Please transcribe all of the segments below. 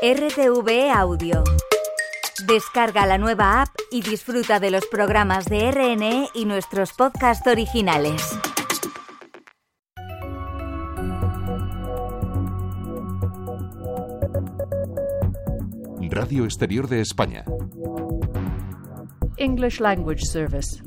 RTV Audio. Descarga la nueva app y disfruta de los programas de RNE y nuestros podcasts originales. Radio Exterior de España. English Language Service.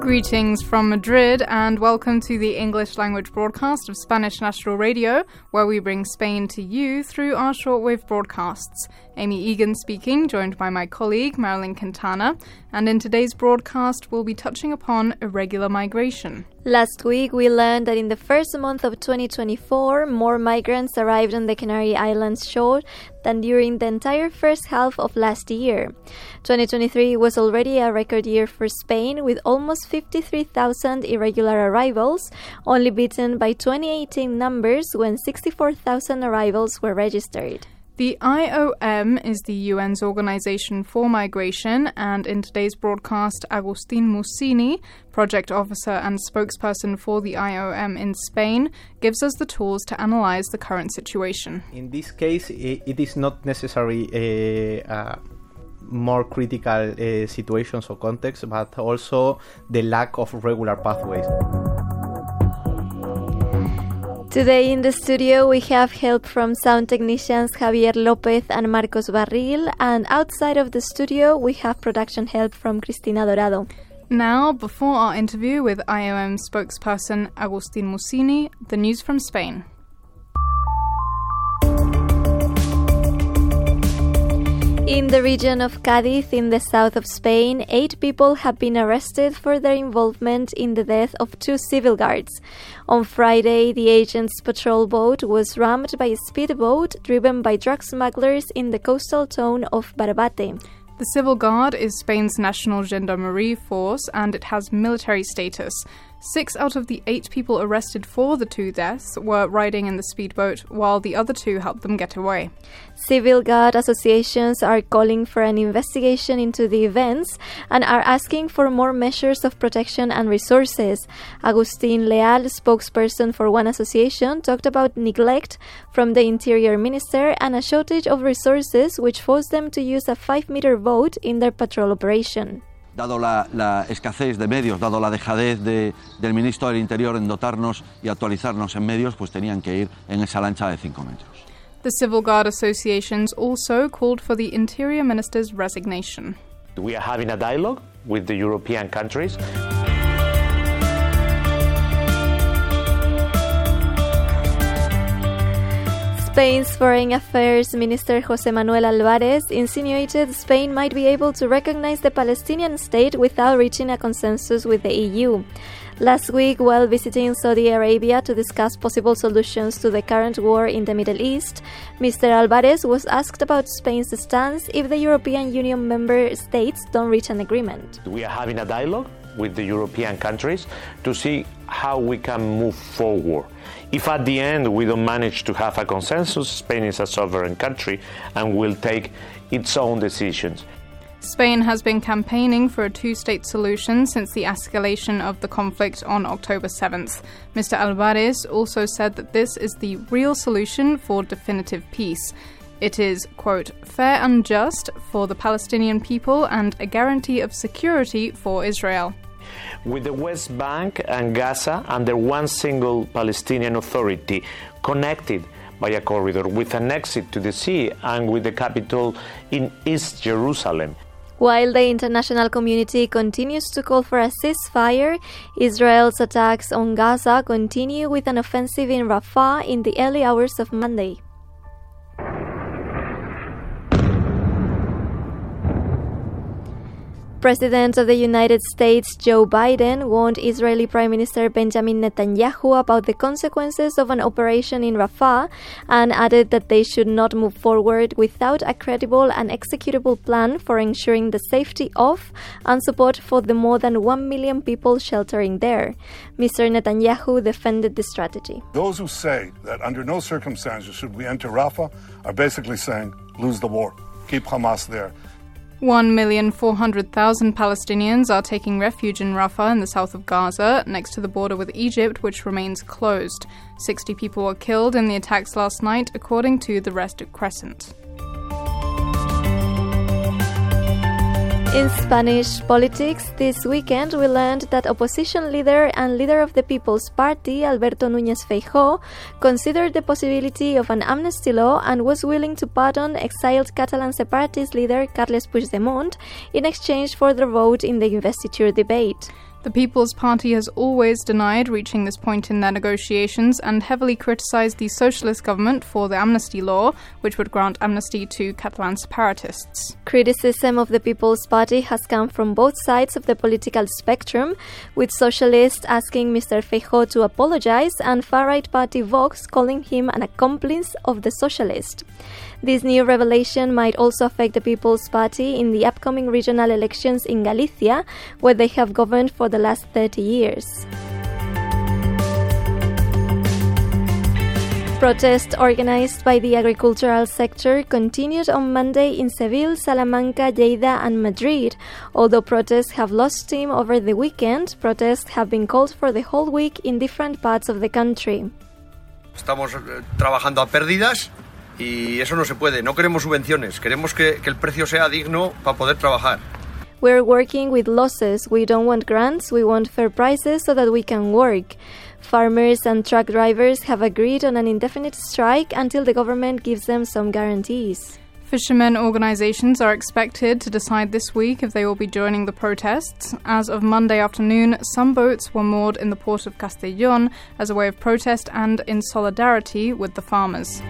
Greetings from Madrid and welcome to the English language broadcast of Spanish National Radio, where we bring Spain to you through our shortwave broadcasts. Amy Egan speaking, joined by my colleague Marilyn Quintana, and in today's broadcast we'll be touching upon irregular migration. Last week, we learned that in the first month of 2024, more migrants arrived on the Canary Islands shore than during the entire first half of last year. 2023 was already a record year for Spain, with almost 53,000 irregular arrivals, only beaten by 2018 numbers when 64,000 arrivals were registered. The IOM is the UN's Organization for Migration, and in today's broadcast, Agustin Mussini, project officer and spokesperson for the IOM in Spain, gives us the tools to analyze the current situation. In this case, it is not necessary. Uh, uh, more critical uh, situations or contexts, but also the lack of regular pathways. Today in the studio we have help from sound technicians Javier Lopez and Marcos Barril, and outside of the studio we have production help from Cristina Dorado. Now, before our interview with IOM spokesperson Agustin Mussini, the news from Spain. In the region of Cádiz, in the south of Spain, eight people have been arrested for their involvement in the death of two civil guards. On Friday, the agent's patrol boat was rammed by a speedboat driven by drug smugglers in the coastal town of Barbate. The Civil Guard is Spain's national gendarmerie force and it has military status. Six out of the eight people arrested for the two deaths were riding in the speedboat, while the other two helped them get away. Civil Guard associations are calling for an investigation into the events and are asking for more measures of protection and resources. Agustin Leal, spokesperson for one association, talked about neglect from the Interior Minister and a shortage of resources which forced them to use a 5 meter boat in their patrol operation. Dado la, la, escasez de medios, dado la dejadez de, del ministro del Interior en dotarnos y actualizarnos en medios, pues tenían que ir en esa lancha de 5 metros. The Civil Guard associations also called for the Interior Minister's resignation. We are having a dialogue with the European countries. Spain's Foreign Affairs Minister Jose Manuel Albares insinuated Spain might be able to recognize the Palestinian state without reaching a consensus with the EU. Last week, while visiting Saudi Arabia to discuss possible solutions to the current war in the Middle East, Mr. Albares was asked about Spain's stance if the European Union member states don't reach an agreement. We are having a dialogue with the European countries to see how we can move forward. If at the end we don't manage to have a consensus, Spain is a sovereign country and will take its own decisions. Spain has been campaigning for a two state solution since the escalation of the conflict on October 7th. Mr. Albares also said that this is the real solution for definitive peace. It is, quote, fair and just for the Palestinian people and a guarantee of security for Israel. With the West Bank and Gaza under one single Palestinian authority, connected by a corridor with an exit to the sea and with the capital in East Jerusalem. While the international community continues to call for a ceasefire, Israel's attacks on Gaza continue with an offensive in Rafah in the early hours of Monday. President of the United States Joe Biden warned Israeli Prime Minister Benjamin Netanyahu about the consequences of an operation in Rafah and added that they should not move forward without a credible and executable plan for ensuring the safety of and support for the more than 1 million people sheltering there. Mr. Netanyahu defended the strategy. Those who say that under no circumstances should we enter Rafah are basically saying lose the war, keep Hamas there. 1,400,000 Palestinians are taking refuge in Rafah in the south of Gaza, next to the border with Egypt, which remains closed. 60 people were killed in the attacks last night, according to the Red Crescent. In Spanish politics, this weekend we learned that opposition leader and leader of the People's Party, Alberto Núñez Feijóo, considered the possibility of an amnesty law and was willing to pardon exiled Catalan separatist leader Carles Puigdemont in exchange for their vote in the investiture debate. The People's Party has always denied reaching this point in their negotiations and heavily criticised the socialist government for the amnesty law, which would grant amnesty to Catalan separatists. Criticism of the People's Party has come from both sides of the political spectrum, with socialists asking Mr. Feijóo to apologise and far-right party Vox calling him an accomplice of the socialist. This new revelation might also affect the People's Party in the upcoming regional elections in Galicia, where they have governed for the last 30 years. Protests organized by the agricultural sector continued on Monday in Seville, Salamanca, Lleida, and Madrid. Although protests have lost steam over the weekend, protests have been called for the whole week in different parts of the country. Estamos eh, trabajando a pérdidas y eso no se puede. No queremos subvenciones, queremos que, que el precio sea digno para poder trabajar. We're working with losses. We don't want grants, we want fair prices so that we can work. Farmers and truck drivers have agreed on an indefinite strike until the government gives them some guarantees. Fishermen organizations are expected to decide this week if they will be joining the protests. As of Monday afternoon, some boats were moored in the port of Castellón as a way of protest and in solidarity with the farmers.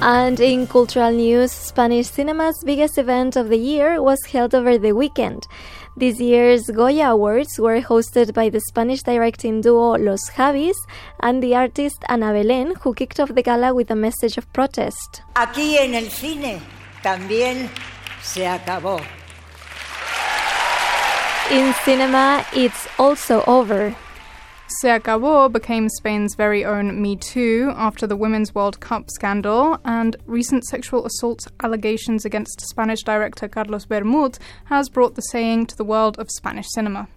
And in cultural news, Spanish cinema's biggest event of the year was held over the weekend. This year's Goya Awards were hosted by the Spanish directing duo Los Javis and the artist Ana Belén, who kicked off the gala with a message of protest. Aquí en el cine también se acabó. In cinema, it's also over. Se Acabó became Spain's very own Me Too after the Women's World Cup scandal, and recent sexual assault allegations against Spanish director Carlos Vermut has brought the saying to the world of Spanish cinema.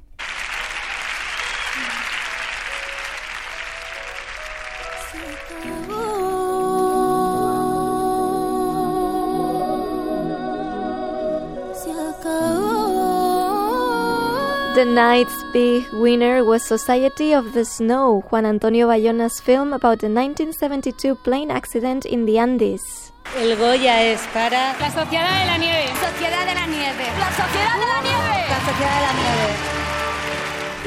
The night's big winner was Society of the Snow, Juan Antonio Bayona's film about the 1972 plane accident in the Andes. El Goya es para La Sociedad de la Nieve. Sociedad de la Nieve. La Sociedad de la Nieve. La Sociedad de la Nieve.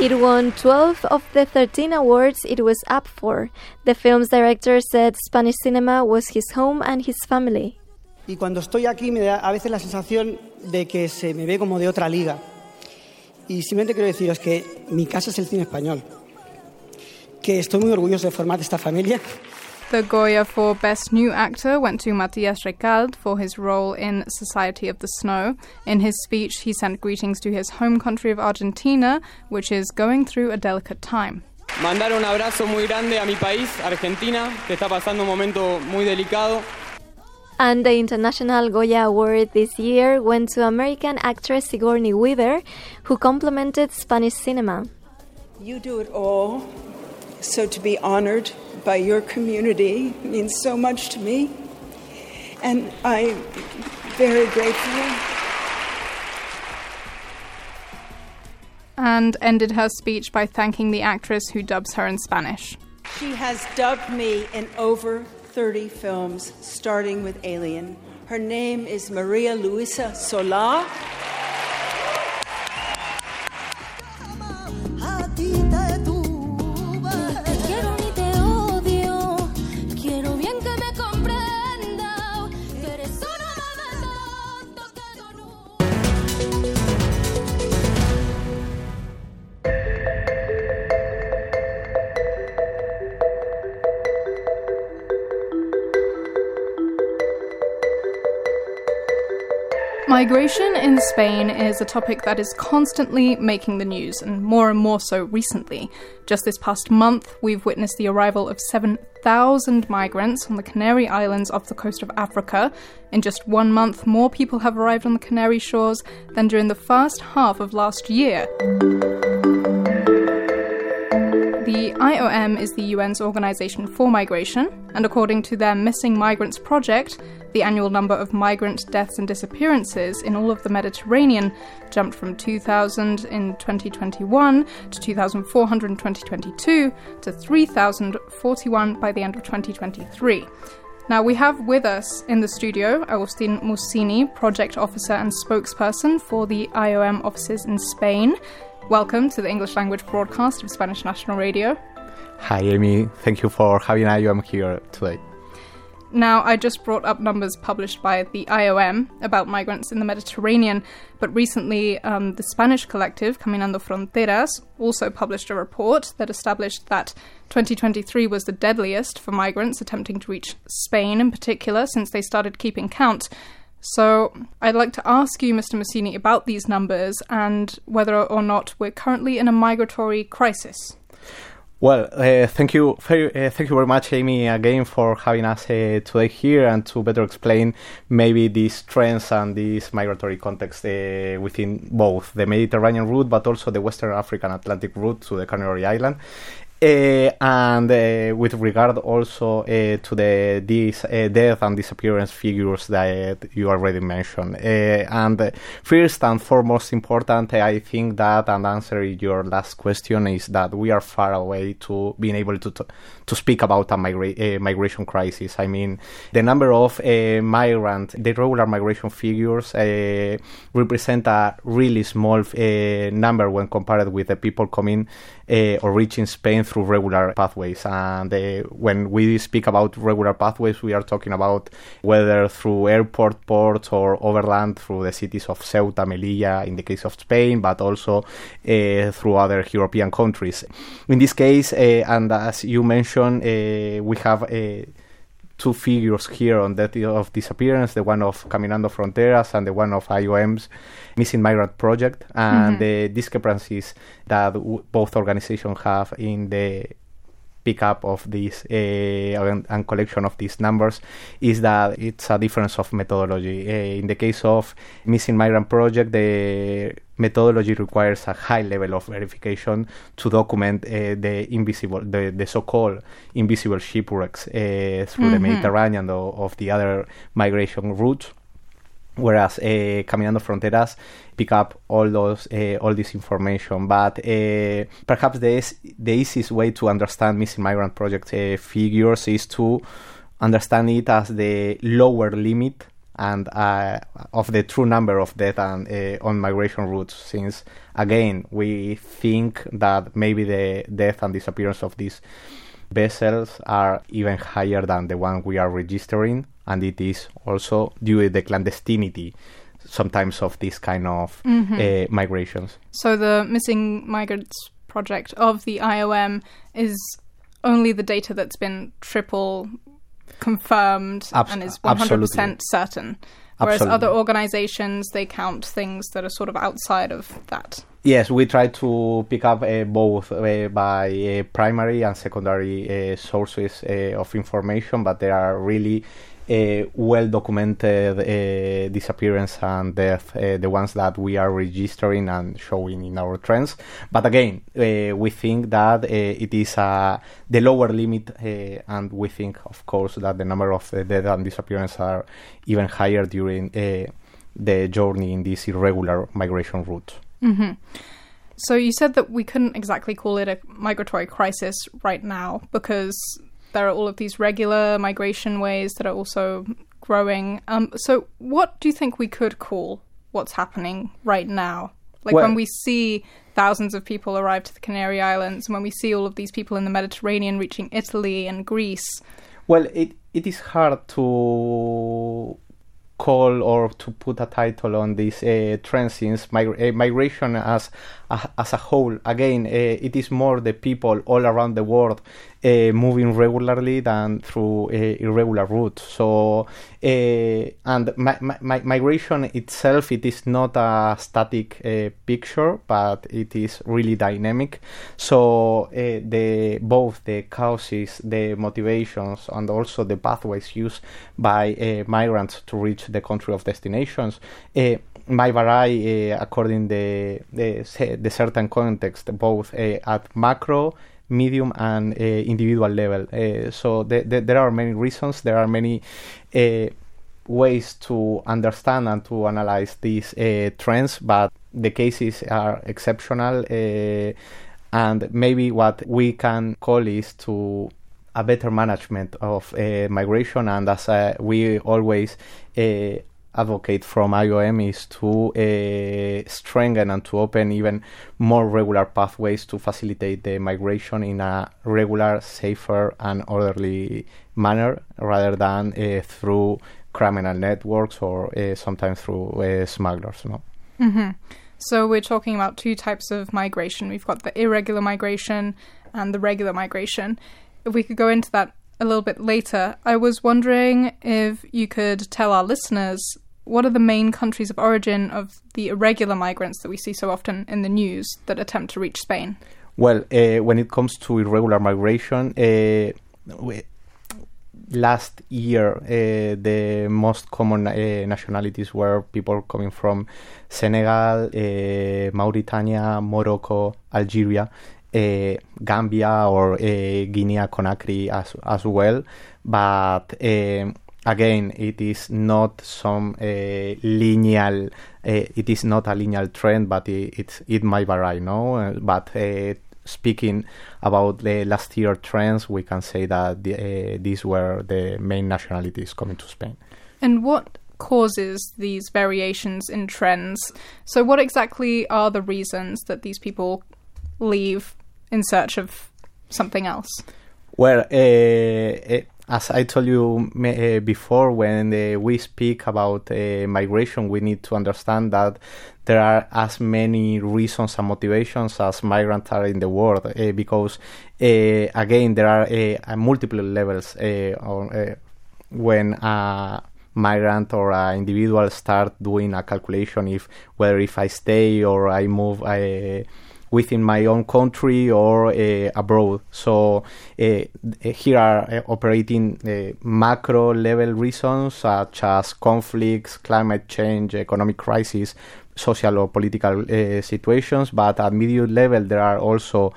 It won 12 of the 13 awards it was up for. The film's director said Spanish cinema was his home and his family. Y cuando estoy aquí me da a veces la sensación de que se me ve como de otra liga. Y simplemente quiero deciros que mi casa es el cine español. Que estoy muy orgulloso de formar esta familia. The Goya for Best New Actor went to Matias Recalde for his role in Society of the Snow. In his speech, he sent greetings to his home country of Argentina, which is going through a delicate time. Mandar un abrazo muy grande a mi país, Argentina, que está pasando un momento muy delicado. And the International Goya Award this year went to American actress Sigourney Weaver, who complimented Spanish cinema. You do it all, so to be honored by your community means so much to me, and I'm very grateful. And ended her speech by thanking the actress who dubs her in Spanish. She has dubbed me in over 30 films, starting with Alien. Her name is Maria Luisa Sola. Migration in Spain is a topic that is constantly making the news, and more and more so recently. Just this past month, we've witnessed the arrival of 7,000 migrants on the Canary Islands off the coast of Africa. In just one month, more people have arrived on the Canary shores than during the first half of last year. The IOM is the UN's Organization for Migration, and according to their Missing Migrants Project, the annual number of migrant deaths and disappearances in all of the Mediterranean jumped from 2,000 in 2021 to 2,400 in 2022 to 3,041 by the end of 2023. Now, we have with us in the studio Agustin Mussini, project officer and spokesperson for the IOM offices in Spain. Welcome to the English language broadcast of Spanish National Radio. Hi, Amy. Thank you for having IOM here today. Now, I just brought up numbers published by the IOM about migrants in the Mediterranean, but recently um, the Spanish collective, Caminando Fronteras, also published a report that established that 2023 was the deadliest for migrants attempting to reach Spain in particular since they started keeping count. So, I'd like to ask you, Mr. Mussini, about these numbers and whether or not we're currently in a migratory crisis. Well, uh, thank you, very, uh, thank you very much, Amy, again for having us uh, today here and to better explain maybe these trends and this migratory context uh, within both the Mediterranean route, but also the Western African Atlantic route to the Canary Island. Uh, and uh, with regard also uh, to the these uh, death and disappearance figures that you already mentioned. Uh, and uh, first and foremost important, I think that and answering your last question is that we are far away to being able to to, to speak about a migra- migration crisis. I mean, the number of migrant, the regular migration figures represent a really small number when compared with the people coming or reaching Spain through regular pathways. And uh, when we speak about regular pathways, we are talking about whether through airport, ports, or overland through the cities of Ceuta, Melilla, in the case of Spain, but also uh, through other European countries. In this case, uh, and as you mentioned, we have two figures here on that of disappearance the one of Caminando Fronteras and the one of IOM's Missing Migrant Project, and mm-hmm. the discrepancies that w- both organizations have in the pickup of this uh, and, and, collection of these numbers is that it's a difference of methodology. Uh, in the case of Missing Migrant Project, the methodology requires a high level of verification to document uh, the invisible, the, the so-called invisible shipwrecks uh, through mm-hmm. the Mediterranean or of the other migration routes. Whereas uh, Caminando Fronteras pick up all those uh, all this information, but uh, perhaps the the easiest way to understand missing migrant project figures is to understand it as the lower limit and uh, of the true number of death and, on migration routes. Since again we think that maybe the death and disappearance of these vessels are even higher than the one we are registering and it is also due to the clandestinity sometimes of this kind of mm-hmm. uh, migrations so the missing migrants project of the IOM is only the data that's been triple confirmed Abs- and is 100% absolutely. certain. Whereas absolutely. other organizations, they count things that are sort of outside of that. Yes, we try to pick up uh, both uh, by uh, primary and secondary uh, sources uh, of information, but there are really uh, well documented uh, disappearance and death, uh, the ones that we are registering and showing in our trends. But again, we think that it is the lower limit, and we think, of course, that the number of death and disappearance are even higher during the journey in this irregular migration route. Mm-hmm. So you said that we couldn't exactly call it a migratory crisis right now because there are all of these regular migration ways that are also growing. Um, so, what do you think we could call what's happening right now? Like well, when we see thousands of people arrive to the Canary Islands, and when we see all of these people in the Mediterranean reaching Italy and Greece. Well, it it is hard to call or to put a title on this uh, trend mig- uh, migration as as a whole, again, uh, it is more the people all around the world uh, moving regularly than through uh, irregular routes. So, and mi- mi- migration itself, it is not a static picture, but it is really dynamic. So, the both the causes, the motivations, and also the pathways used by migrants to reach the country of destinations might vary uh, according the, the the certain context, both uh, at macro, medium, and uh, individual level. So the, the, there are many reasons. There are many ways to understand and to analyze these trends, but the cases are exceptional. And maybe what we can call is to a better management of uh, migration, and as uh, we always uh, advocate from IOM is to uh, strengthen and to open even more regular pathways to facilitate the migration in a regular, safer, and orderly manner rather than uh, through criminal networks or uh, sometimes through smugglers. No. hmm So we're talking about two types of migration. We've got the irregular migration and the regular migration. If we could go into that a little bit later, I was wondering if you could tell our listeners what are the main countries of origin of the irregular migrants that we see so often in the news that attempt to reach Spain? Well, uh, when it comes to irregular migration, uh, we, last year uh, the most common uh, nationalities were people coming from Senegal, uh, Mauritania, Morocco, Algeria, uh, Gambia, or uh, Guinea Conakry as as well. But um, again, it is not some uh, linear. Uh, it is not a linear trend, but it it, it might vary, no. Uh, but uh, speaking about the last year trends, we can say that the, uh, these were the main nationalities coming to Spain. And what causes these variations in trends? So, what exactly are the reasons that these people leave in search of something else? Well, uh, uh, as I told you uh, before, when uh, we speak about uh, migration, we need to understand that there are as many reasons and motivations as migrants are in the world, uh, because again, there are multiple levels when a migrant or an individual start doing a calculation if whether if I stay or I move. Within my own country or uh, abroad. So uh, here are uh, operating macro level reasons such as conflicts, climate change, economic crisis, social or political situations. But at medium level, there are also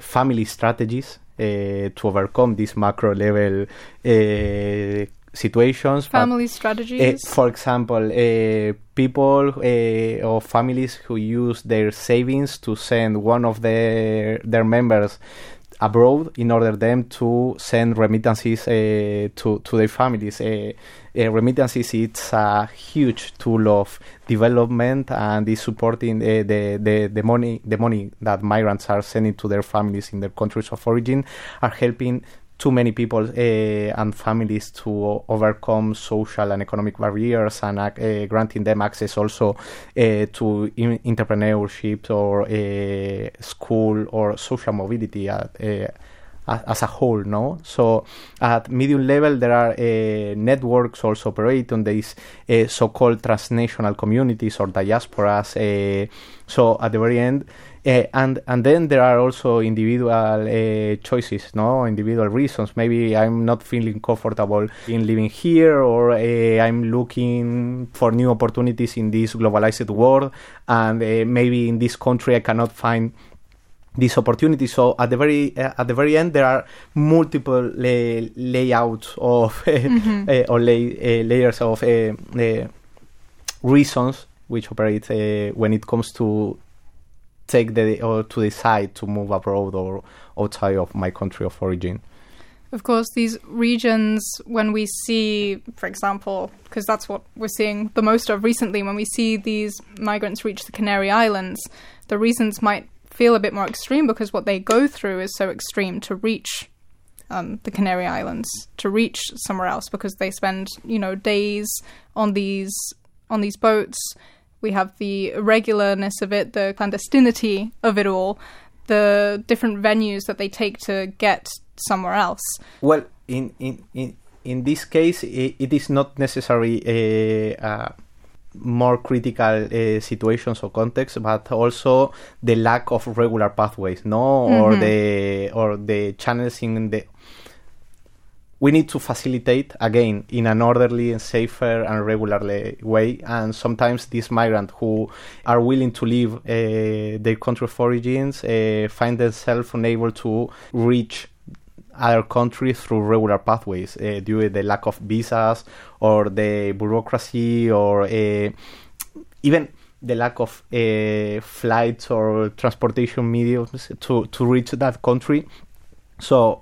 family strategies to overcome this macro level situations. Family but, strategies. Uh, for example, uh, people uh, or families who use their savings to send one of their their members abroad in order them to send remittances to to their families. Remittances it's a huge tool of development and is supporting the, the the money the money that migrants are sending to their families in their countries of origin are helping too many people uh, and families to overcome social and economic barriers and uh, granting them access also uh, to in- entrepreneurship or school or social mobility at, as a whole, no? So at medium level, there are uh, networks also operate on these uh, so-called transnational communities or diasporas. Uh, so at the very end, Eh, and and then there are also individual eh, choices, no? Individual reasons. Maybe I'm not feeling comfortable in living here, or eh, I'm looking for new opportunities in this globalized world, and maybe in this country I cannot find this opportunity. So at the very uh, at the very end, there are multiple lay- layouts of mm-hmm. uh, or lay- uh, layers of reasons which operate when it comes to take the or to decide to move abroad or outside of my country of origin. Of course, these regions, when we see, for example, because that's what we're seeing the most of recently, when we see these migrants reach the Canary Islands, the reasons might feel a bit more extreme because what they go through is so extreme to reach um, the Canary Islands, to reach somewhere else because they spend, you know, days on these on these boats we have the irregularness of it, the clandestinity of it all, the different venues that they take to get somewhere else. Well, in in in, in this case, it, it is not necessary a. Uh, more critical uh, situations or contexts, but also the lack of regular pathways, no, or Mhm. the or the channels in the. We need to facilitate again in an orderly and safer and regular way, and sometimes these migrants who are willing to leave uh, their country of origins uh, find themselves unable to reach other countries through regular pathways uh, due to the lack of visas or the bureaucracy or uh, even the lack of uh, flights or transportation mediums to, to reach that country. So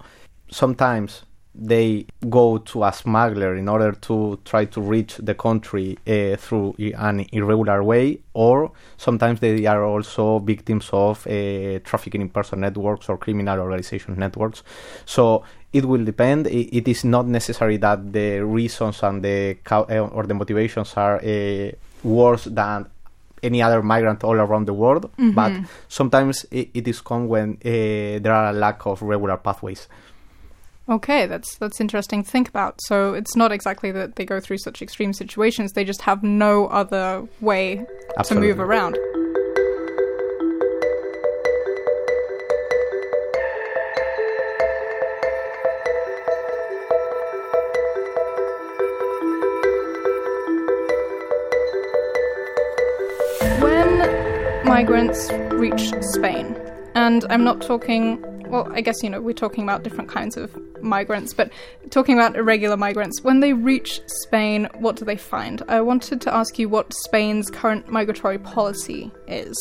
sometimes they go to a smuggler in order to try to reach the country uh, through an irregular way, or sometimes they are also victims of uh, trafficking in person networks or criminal organization networks. So it will depend. It is not necessary that the reasons and the uh, or the motivations are uh, worse than any other migrant all around the world, but Mhm. sometimes it, it is come when uh, there are a lack of regular pathways. Okay, that's that's interesting to think about. So it's not exactly that they go through such extreme situations; they just have no other way to move around. When migrants reach Spain, and I'm not talking, well, I guess, you know, we're talking about different kinds of migrants, but talking about irregular migrants, when they reach Spain, what do they find? I wanted to ask you what Spain's current migratory policy is.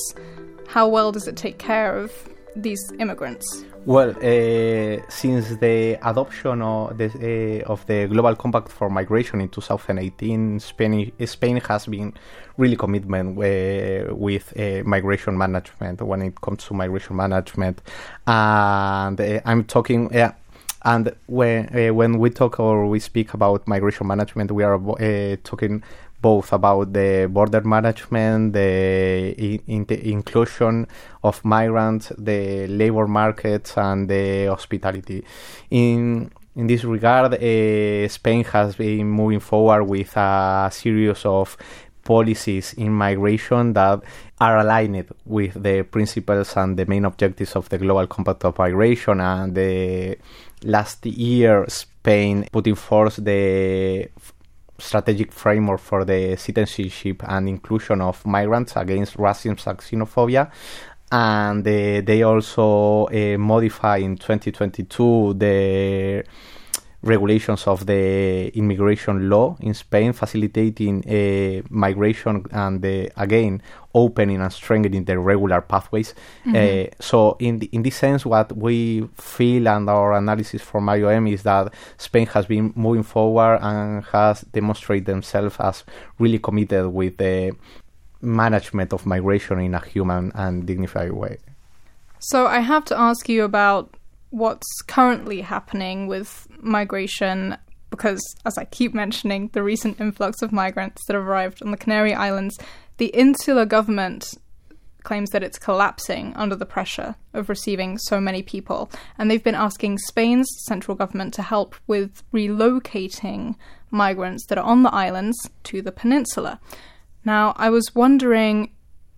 How well does it take care of these immigrants? Well, uh, since the adoption of the, uh, of the Global Compact for Migration in 2018, Spain, Spain has been really commitment uh, with uh, migration management when it comes to migration management. And uh, I'm talking, yeah. And when uh, when we talk or we speak about migration management, we are uh, talking both about the border management, the in, in inclusion of migrants, the labor markets, and the hospitality. In in this regard, uh, Spain has been moving forward with a series of policies in migration that are aligned with the principles and the main objectives of the Global Compact of Migration. And the last year, Spain put in force the strategic framework for the citizenship and inclusion of migrants against racism and xenophobia. And uh, they also uh, modify in 2022 the regulations of the immigration law in Spain, facilitating uh, migration and the, again opening and strengthening the regular pathways. Mhm. Uh, so, in the, in this sense, what we feel and our analysis from IOM is that Spain has been moving forward and has demonstrated themselves as really committed with the management of migration in a human and dignified way. So I have to ask you about what's currently happening with migration because, as I keep mentioning, the recent influx of migrants that have arrived on the Canary Islands, the insular government claims that it's collapsing under the pressure of receiving so many people. And they've been asking Spain's central government to help with relocating migrants that are on the islands to the peninsula. Now, I was wondering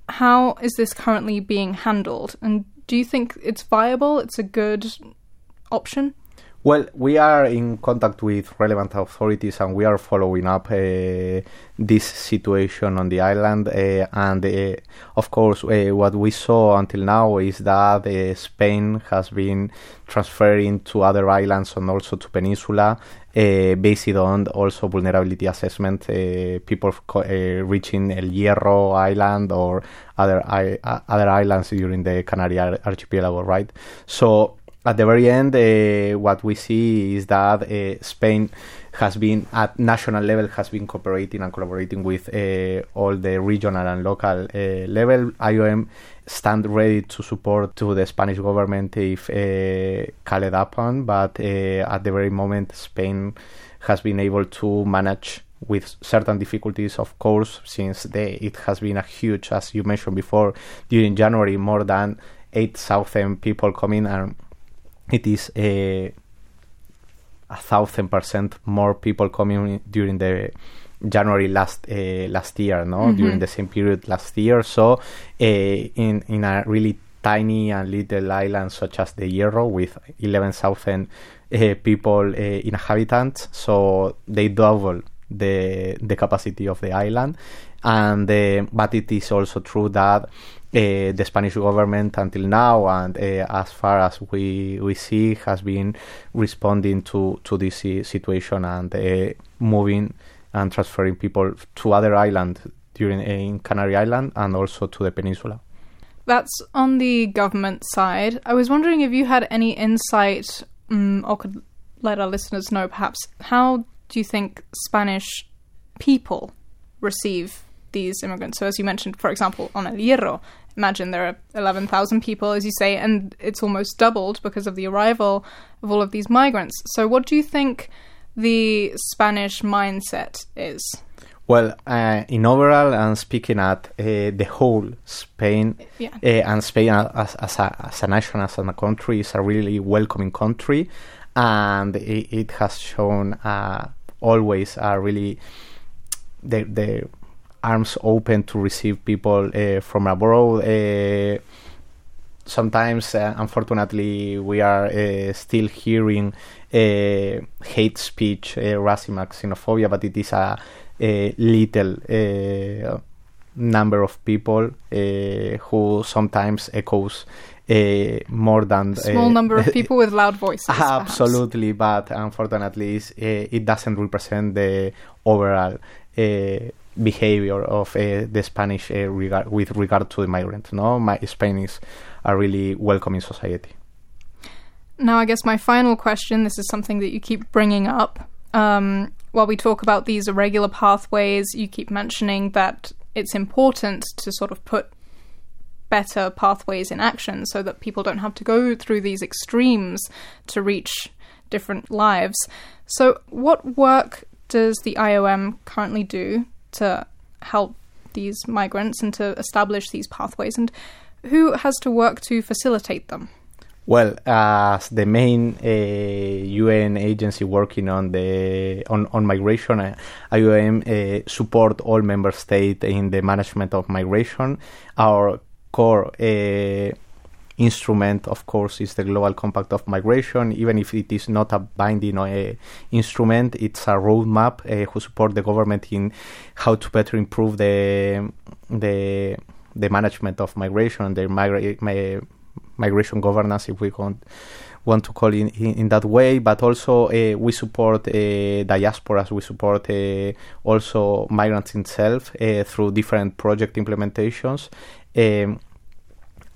how is this currently being handled? And do you think it's viable? It's a good option? Well, we are in contact with relevant authorities and we are following up uh, this situation on the island. Uh, and uh, of course, uh, what we saw until now is that uh, Spain has been transferring to other islands and also to peninsula. Uh, based on also vulnerability assessment, uh, people uh, reaching El Hierro Island or other other islands during the Canary Archipelago, right? So at the very end, uh, what we see is that uh, Spain has been at national level has been cooperating and collaborating with uh, all the regional and local uh, level. IOM stand ready to support to the Spanish government if uh, called upon, but uh, at the very moment, Spain has been able to manage with certain difficulties, of course, since it has been a huge, as you mentioned before, during January, more than 8,000 people coming, and it is a, a thousand percent more people coming during the January last uh, last year, no, Mhm. during the same period last year. So, uh, in in a really tiny and little island such as the Hierro with 11,000 uh, people uh, inhabitants, so they double the the capacity of the island. And but it is also true that uh, the Spanish government until now, and uh, as far as we we see, has been responding to to this situation and uh, moving and transferring people to other islands during in Canary Island and also to the peninsula. That's on the government side. I was wondering if you had any insight um, or could let our listeners know perhaps how do you think Spanish people receive these immigrants? So, as you mentioned, for example, on El Hierro, imagine there are 11,000 people, as you say, and it's almost doubled because of the arrival of all of these migrants. So, what do you think the Spanish mindset is? Well, uh, in overall, and speaking at uh, the whole Spain, Yeah. uh, and Spain as, as, a, as a nation, as a country, is a really welcoming country, and it, it has shown uh, always a really the the arms open to receive people uh, from abroad. Uh, sometimes, uh, unfortunately, we are still hearing hate speech, racism, xenophobia, but it is a, a little number of people who sometimes echoes uh, more than Small uh, number of people with loud voices. perhaps. Absolutely, but unfortunately, uh, it doesn't represent the overall behavior of uh, the Spanish uh, regard, with regard to the migrants. No, my Spain is a really welcoming society. Now, I guess my final question this is something that you keep bringing up. Um, while we talk about these irregular pathways, you keep mentioning that it's important to sort of put better pathways in action so that people don't have to go through these extremes to reach different lives. So, what work does the IOM currently do to help these migrants and to establish these pathways? And who has to work to facilitate them? Well, as the main uh, UN agency working on the on, on migration, uh, IOM uh, support all member states in the management of migration. Our core uh, instrument, of course, is the Global Compact of Migration. Even if it is not a binding uh, instrument, it's a roadmap uh, who support the government in how to better improve the the the management of migration, the migra- mi- migration governance, if we want want to call it in, in, in that way. But also uh, we support uh, diasporas, we support uh, also migrants themselves uh, through different project implementations. Um,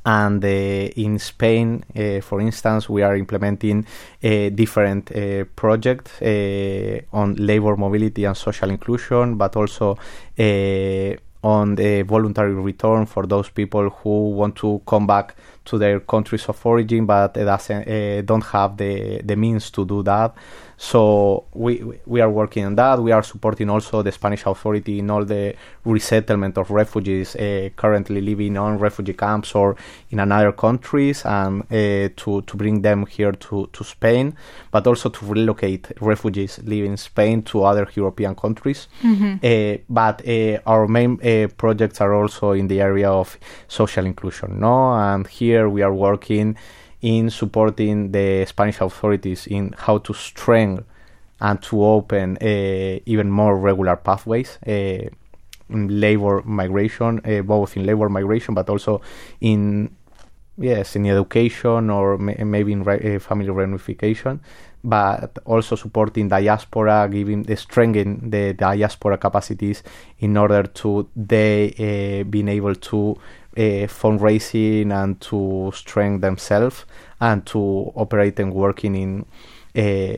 and uh, in Spain, uh, for instance, we are implementing uh, different projects uh, on labor mobility and social inclusion, but also uh, on the voluntary return for those people who want to come back to their countries of origin, but uh, doesn't, uh, don't have the, the means to do that. So we we are working on that. We are supporting also the Spanish authority in all the resettlement of refugees uh, currently living on refugee camps or in another countries, and uh, to to bring them here to to Spain, but also to relocate refugees living in Spain to other European countries. Mhm. Uh, but uh, our main uh, projects are also in the area of social inclusion, no? And here we are working in supporting the Spanish authorities in how to strengthen and to open uh, even more regular pathways. Uh, labor migration, uh, both in labor migration, but also in yes, in education or may, maybe in re- uh, family reunification, but also supporting diaspora, giving the strengthening the diaspora capacities in order to they uh, being able to uh, fundraising and to strengthen themselves and to operate and working in uh,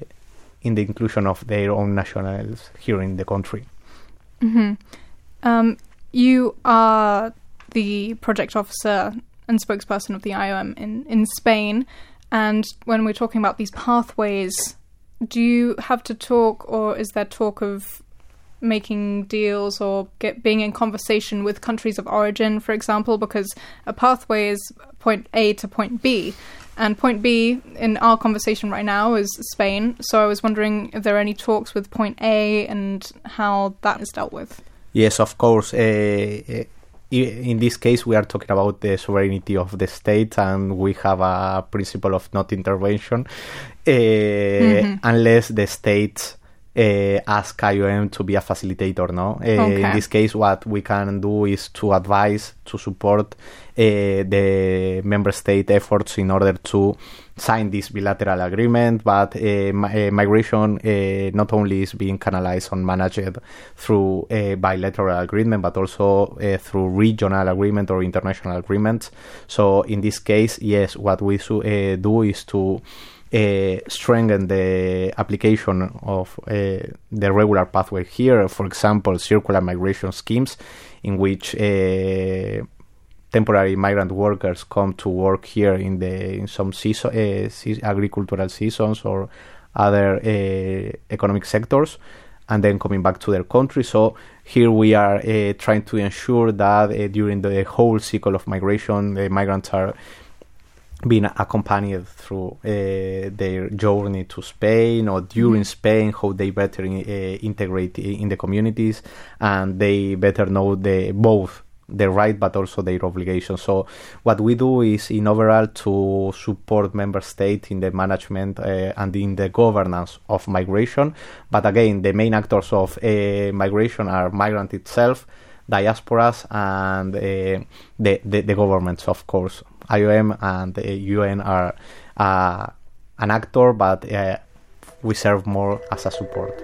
in the inclusion of their own nationals here in the country. hmm Um, you are the project officer and spokesperson of the IOM in, in Spain. And when we're talking about these pathways, do you have to talk, or is there talk of making deals or get being in conversation with countries of origin, for example, because a pathway is point A to point B. And point B in our conversation right now is Spain. So I was wondering if there are any talks with point A and how that is dealt with. Yes, of course. Uh, uh, in this case, we are talking about the sovereignty of the state, and we have a principle of not intervention uh, Mhm. unless the state uh, ask IOM to be a facilitator. No, Uh, Okay. in this case, what we can do is to advise, to support uh, the member state efforts in order to sign this bilateral agreement. But uh, mi- uh, migration uh, not only is being canalized and managed through a bilateral agreement, but also uh, through regional agreement or international agreements. So in this case, yes, what we uh, do is to uh, strengthen the application of uh, the regular pathway here. For example, circular migration schemes, in which uh, temporary migrant workers come to work here in the in some season, uh, agricultural seasons or other uh, economic sectors and then coming back to their country so here we are uh, trying to ensure that uh, during the whole cycle of migration the migrants are being accompanied through uh, their journey to Spain or during Mhm. Spain, how they better uh, integrate in the communities and they better know the both their right but also their obligations. So what we do is in overall to support member state in the management uh, and in the governance of migration. But again, the main actors of uh, migration are migrant itself, diasporas, and uh, the, the the governments, of course. IOM and the UN are uh, an actor, but uh, we serve more as a support.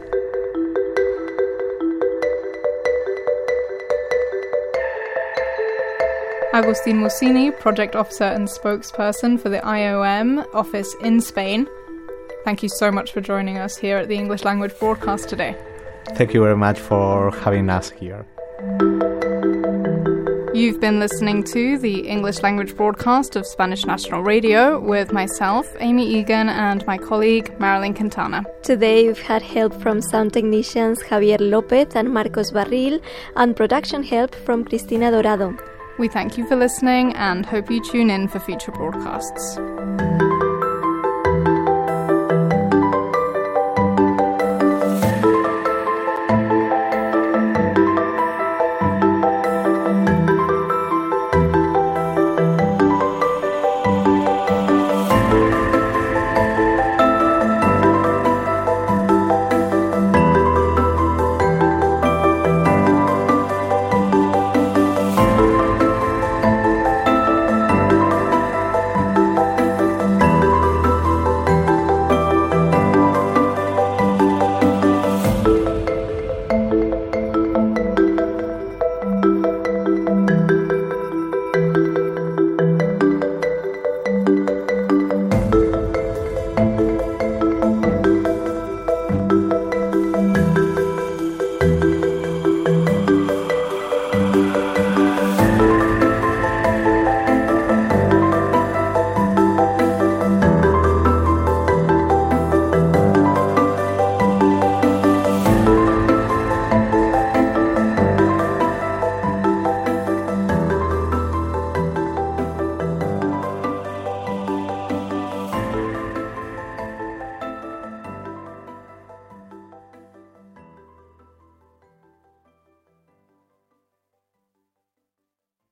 Agustin Mussini, project officer and spokesperson for the IOM office in Spain. Thank you so much for joining us here at the English language broadcast today. Thank you very much for having us here. You've been listening to the English language broadcast of Spanish National Radio with myself, Amy Egan, and my colleague, Marilyn Quintana. Today we've had help from sound technicians Javier Lopez and Marcos Barril and production help from Cristina Dorado. We thank you for listening and hope you tune in for future broadcasts.